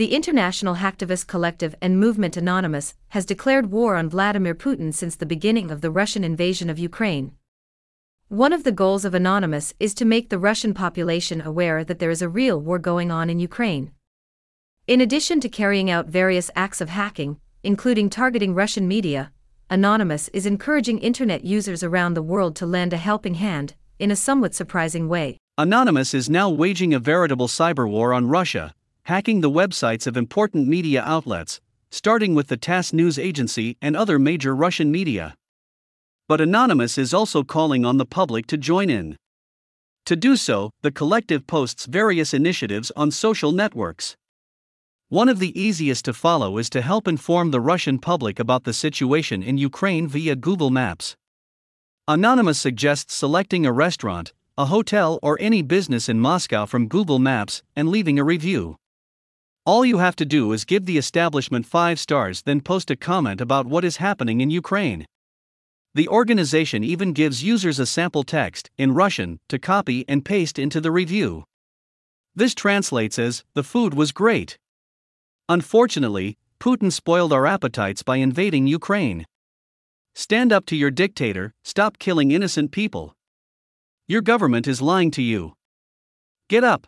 The international hacktivist collective and movement Anonymous has declared war on Vladimir Putin since the beginning of the Russian invasion of Ukraine. One of the goals of Anonymous is to make the Russian population aware that there is a real war going on in Ukraine. In addition to carrying out various acts of hacking, including targeting Russian media, Anonymous is encouraging internet users around the world to lend a helping hand, in a somewhat surprising way. Anonymous is now waging a veritable cyber war on Russia, hacking the websites of important media outlets, starting with the TASS news agency and other major Russian media but Anonymous is also calling on the public to join in. To do so, the collective posts various initiatives on social networks. One of the easiest to follow is to help inform the Russian public about the situation in Ukraine via Google Maps. Anonymous suggests selecting a restaurant, a hotel, or any business in Moscow from Google Maps and leaving a review. All you have to do is give the establishment 5 stars, then post a comment about what is happening in Ukraine. The organization even gives users a sample text, in Russian, to copy and paste into the review. This translates as The food was great. Unfortunately, Putin spoiled our appetites by invading Ukraine. Stand up to your dictator, stop killing innocent people. Your government is lying to you. Get up.